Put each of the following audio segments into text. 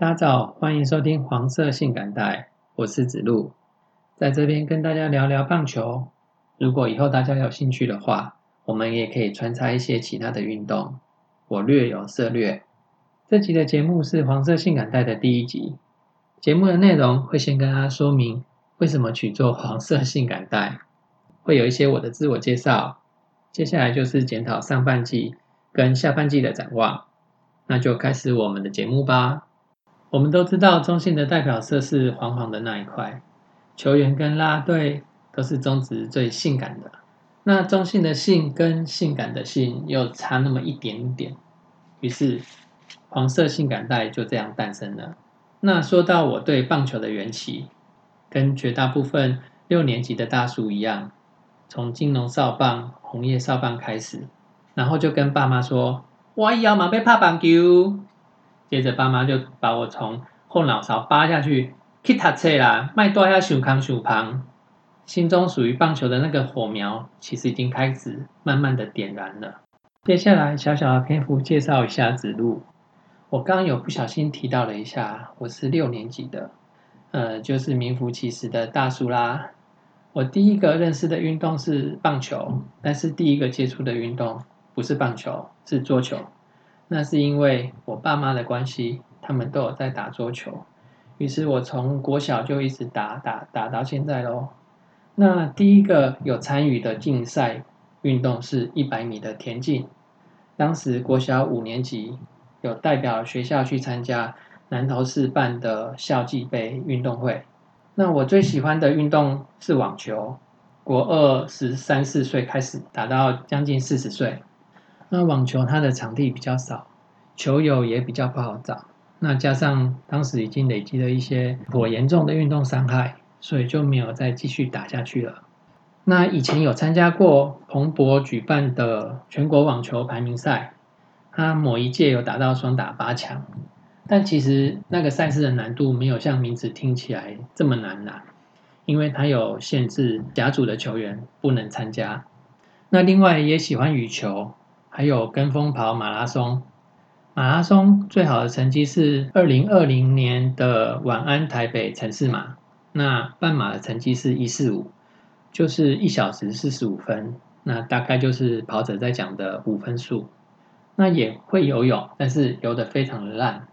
大家好，欢迎收听黄色性感带，我是子路，在这边跟大家聊聊棒球。如果以后大家有兴趣的话，我们也可以穿插一些其他的运动，我略有涉略。这集的节目是黄色性感带的第一集，节目的内容会先跟大家说明为什么取做黄色性感带，会有一些我的自我介绍，接下来就是检讨上半季跟下半季的展望。那就开始我们的节目吧。我们都知道中信的代表色是黄黄的那一块，球员跟拉队都是中职最性感的。那中信的性跟性感的性又差那么一点点，于是黄色性感带就这样诞生了。那说到我对棒球的缘起，跟绝大部分六年级的大叔一样，从金龙少棒、红叶少棒开始，然后就跟爸妈说。我以后嘛要拍棒球，接着爸妈就把我从后脑勺扒下去，去读册啦，卖多遐想康想胖。心中属于棒球的那个火苗，其实已经开始慢慢的点燃了。接下来小小的篇幅介绍一下子路。我刚刚有不小心提到了一下，我是六年级的，呃，就是名副其实的大叔啦。我第一个认识的运动是棒球，但是第一个接触的运动。不是棒球，是桌球。那是因为我爸妈的关系，他们都有在打桌球。于是我从国小就一直打打打到现在喽。那第一个有参与的竞赛运动是一百米的田径。当时国小五年级有代表学校去参加南投市办的校际杯运动会。那我最喜欢的运动是网球。国二十三四岁开始打到将近四十岁。那网球它的场地比较少，球友也比较不好找。那加上当时已经累积了一些颇严重的运动伤害，所以就没有再继续打下去了。那以前有参加过彭博举办的全国网球排名赛，他某一届有打到双打八强，但其实那个赛事的难度没有像名字听起来这么难拿，因为它有限制甲组的球员不能参加。那另外也喜欢羽球。还有跟风跑马拉松，马拉松最好的成绩是二零二零年的晚安台北城市马，那半马的成绩是一四五，就是一小时四十五分，那大概就是跑者在讲的五分数。那也会游泳，但是游得非常的烂。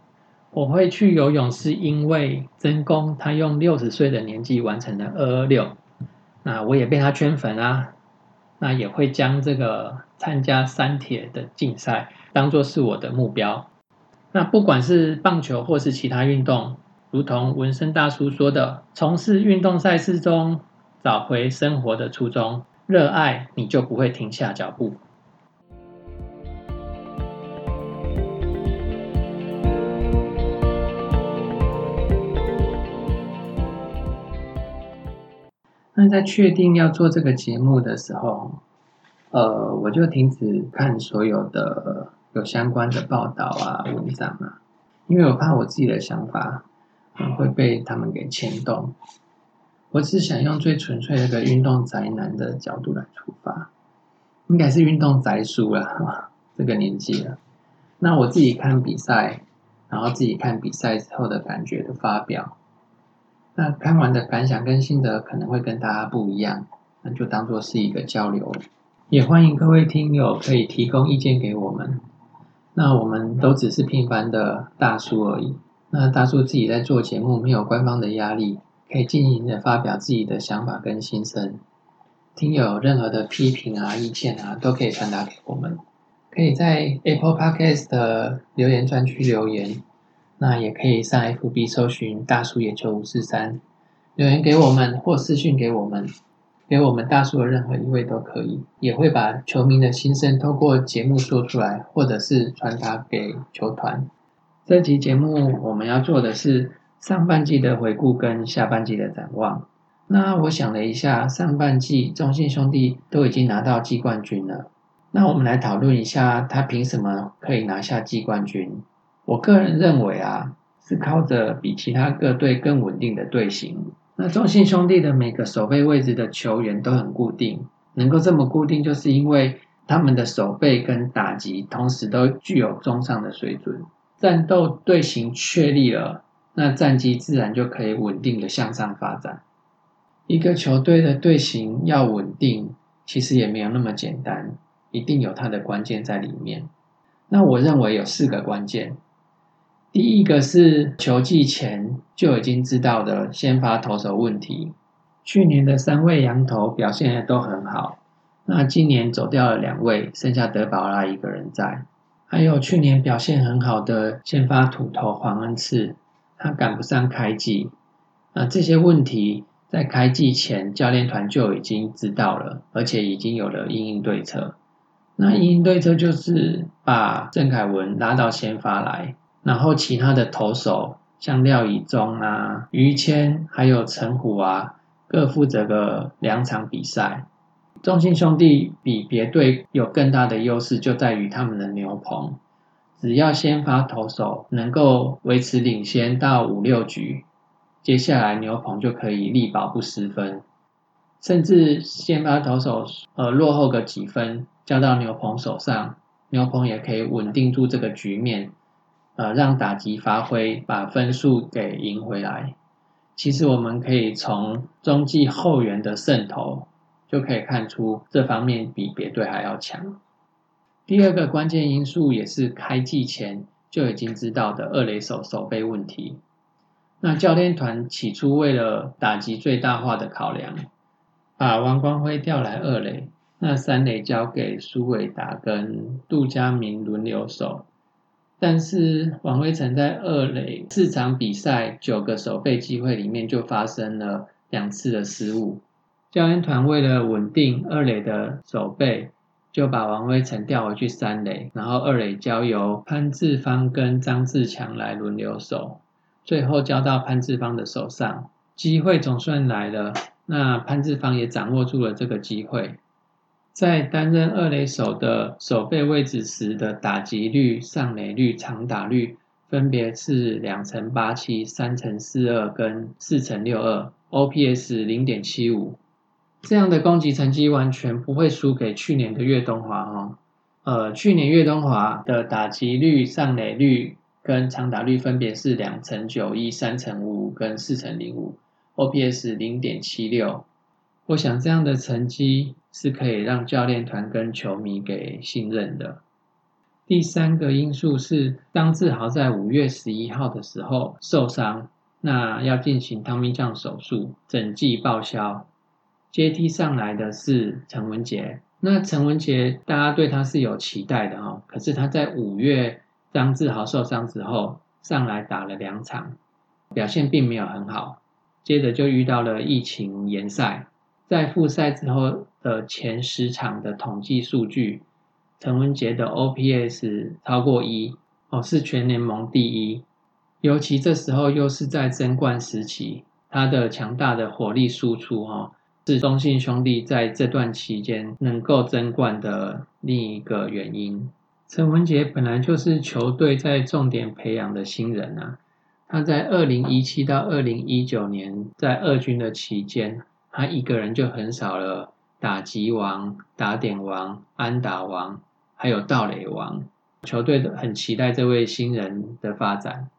我会去游泳是因为真功他用六十岁的年纪完成了二二六，那我也被他圈粉啊。那也会将这个参加三铁的竞赛当做是我的目标。那不管是棒球或是其他运动，如同纹身大叔说的，从事运动赛事中找回生活的初衷，热爱你就不会停下脚步。那在确定要做这个节目的时候，呃，我就停止看所有的有相关的报道啊、文章啊，因为我怕我自己的想法会被他们给牵动。我只想用最纯粹的一个运动宅男的角度来出发，应该是运动宅书了，这个年纪了。那我自己看比赛，然后自己看比赛之后的感觉的发表。那看完的感想跟心得可能会跟大家不一样，那就当做是一个交流，也欢迎各位听友可以提供意见给我们。那我们都只是平凡的大叔而已，那大叔自己在做节目，没有官方的压力，可以尽情的发表自己的想法跟心声。听友任何的批评啊、意见啊，都可以传达给我们，可以在 Apple Podcast 的留言专区留言。那也可以上 FB 搜寻大叔野球五四三，留言给我们或私讯给我们，给我们大叔的任何一位都可以，也会把球迷的心声透过节目说出来，或者是传达给球团。这期节目我们要做的是上半季的回顾跟下半季的展望。那我想了一下，上半季中信兄弟都已经拿到季冠军了，那我们来讨论一下，他凭什么可以拿下季冠军？我个人认为啊，是靠着比其他各队更稳定的队形。那中信兄弟的每个守备位置的球员都很固定，能够这么固定，就是因为他们的守备跟打击同时都具有中上的水准。战斗队形确立了，那战绩自然就可以稳定的向上发展。一个球队的队形要稳定，其实也没有那么简单，一定有它的关键在里面。那我认为有四个关键。第一个是球季前就已经知道的先发投手问题。去年的三位羊头表现的都很好，那今年走掉了两位，剩下德保拉一个人在。还有去年表现很好的先发土头黄恩赐，他赶不上开季。那这些问题在开季前教练团就已经知道了，而且已经有了应应对策。那应应对策就是把郑凯文拉到先发来。然后其他的投手像廖以忠啊、于谦还有陈虎啊，各负责个两场比赛。中信兄弟比别队有更大的优势，就在于他们的牛棚。只要先发投手能够维持领先到五六局，接下来牛棚就可以力保不失分。甚至先发投手呃落后个几分，交到牛棚手上，牛棚也可以稳定住这个局面。呃，让打击发挥，把分数给赢回来。其实我们可以从中继后援的渗透，就可以看出这方面比别队还要强。第二个关键因素也是开季前就已经知道的二垒手守备问题。那教练团起初为了打击最大化的考量，把王光辉调来二垒，那三垒交给苏伟达跟杜佳明轮流守。但是王威成在二垒四场比赛九个守备机会里面就发生了两次的失误，教练团为了稳定二垒的守备，就把王威成调回去三垒，然后二垒交由潘志芳跟张志强来轮流守，最后交到潘志芳的手上，机会总算来了，那潘志芳也掌握住了这个机会。在担任二垒手的守备位置时的打击率、上垒率、长打率分别是两成八七、三成四二跟四成六二，OPS 零点七五，这样的攻击成绩完全不会输给去年的岳东华哦。呃，去年岳东华的打击率、上垒率跟长打率分别是两成九一、三成五五跟四成零五，OPS 零点七六。我想这样的成绩是可以让教练团跟球迷给信任的。第三个因素是张志豪在五月十一号的时候受伤，那要进行汤米酱手术，整季报销。接替上来的是陈文杰，那陈文杰大家对他是有期待的哈，可是他在五月张志豪受伤之后上来打了两场，表现并没有很好，接着就遇到了疫情延赛。在复赛之后的前十场的统计数据，陈文杰的 OPS 超过一哦，是全联盟第一。尤其这时候又是在争冠时期，他的强大的火力输出哈，是中信兄弟在这段期间能够争冠的另一个原因。陈文杰本来就是球队在重点培养的新人啊，他在二零一七到二零一九年在二军的期间。他一个人就很少了打击王、打点王、安打王，还有盗垒王。球队很期待这位新人的发展。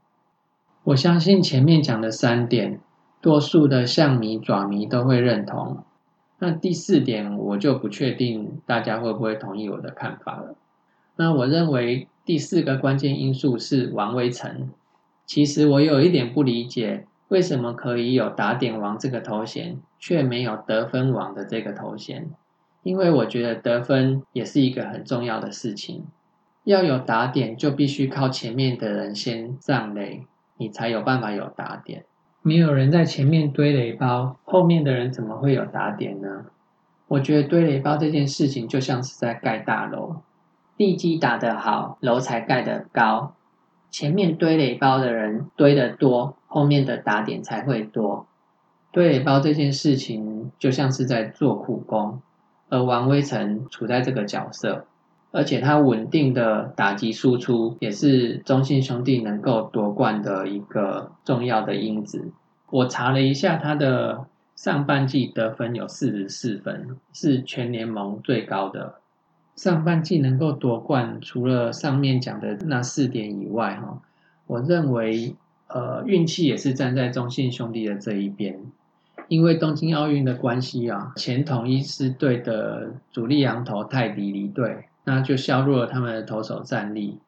我相信前面讲的三点，多数的象迷、爪迷都会认同。那第四点，我就不确定大家会不会同意我的看法了。那我认为第四个关键因素是王威成。其实我有一点不理解。为什么可以有打点王这个头衔，却没有得分王的这个头衔？因为我觉得得分也是一个很重要的事情。要有打点，就必须靠前面的人先上垒，你才有办法有打点。没有人在前面堆垒包，后面的人怎么会有打点呢？我觉得堆垒包这件事情就像是在盖大楼，地基打得好，楼才盖得高。前面堆垒包的人堆得多。后面的打点才会多。堆垒包这件事情就像是在做苦工，而王威成处在这个角色，而且他稳定的打击输出也是中信兄弟能够夺冠的一个重要的因子。我查了一下，他的上半季得分有四十四分，是全联盟最高的。上半季能够夺冠，除了上面讲的那四点以外，哈，我认为，呃，运气也是站在中信兄弟的这一边。因为东京奥运的关系啊，前统一狮队的主力羊头泰迪离队，那就削弱了他们的投手战力。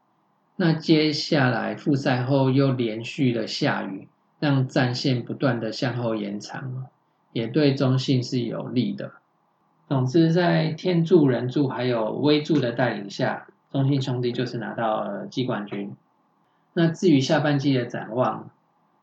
那接下来复赛后又连续的下雨，让战线不断的向后延长，也对中信是有利的。总之，在天助人助还有威助的带领下，中信兄弟就是拿到了季冠军。那至于下半季的展望，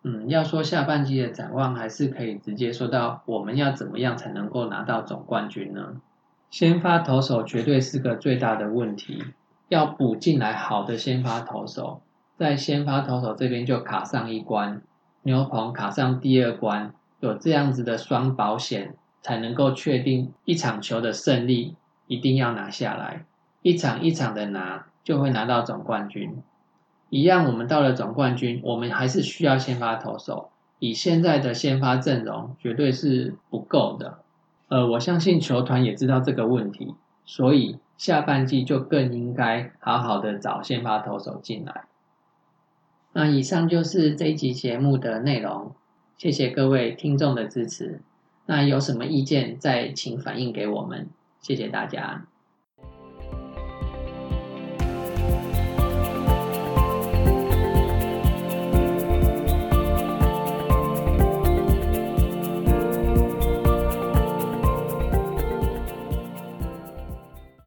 嗯，要说下半季的展望，还是可以直接说到我们要怎么样才能够拿到总冠军呢？先发投手绝对是个最大的问题，要补进来好的先发投手，在先发投手这边就卡上一关，牛棚卡上第二关，有这样子的双保险。才能够确定一场球的胜利，一定要拿下来，一场一场的拿，就会拿到总冠军。一样，我们到了总冠军，我们还是需要先发投手，以现在的先发阵容，绝对是不够的。呃，我相信球团也知道这个问题，所以下半季就更应该好好的找先发投手进来。那以上就是这一集节目的内容，谢谢各位听众的支持。那有什么意见，再请反映给我们，谢谢大家。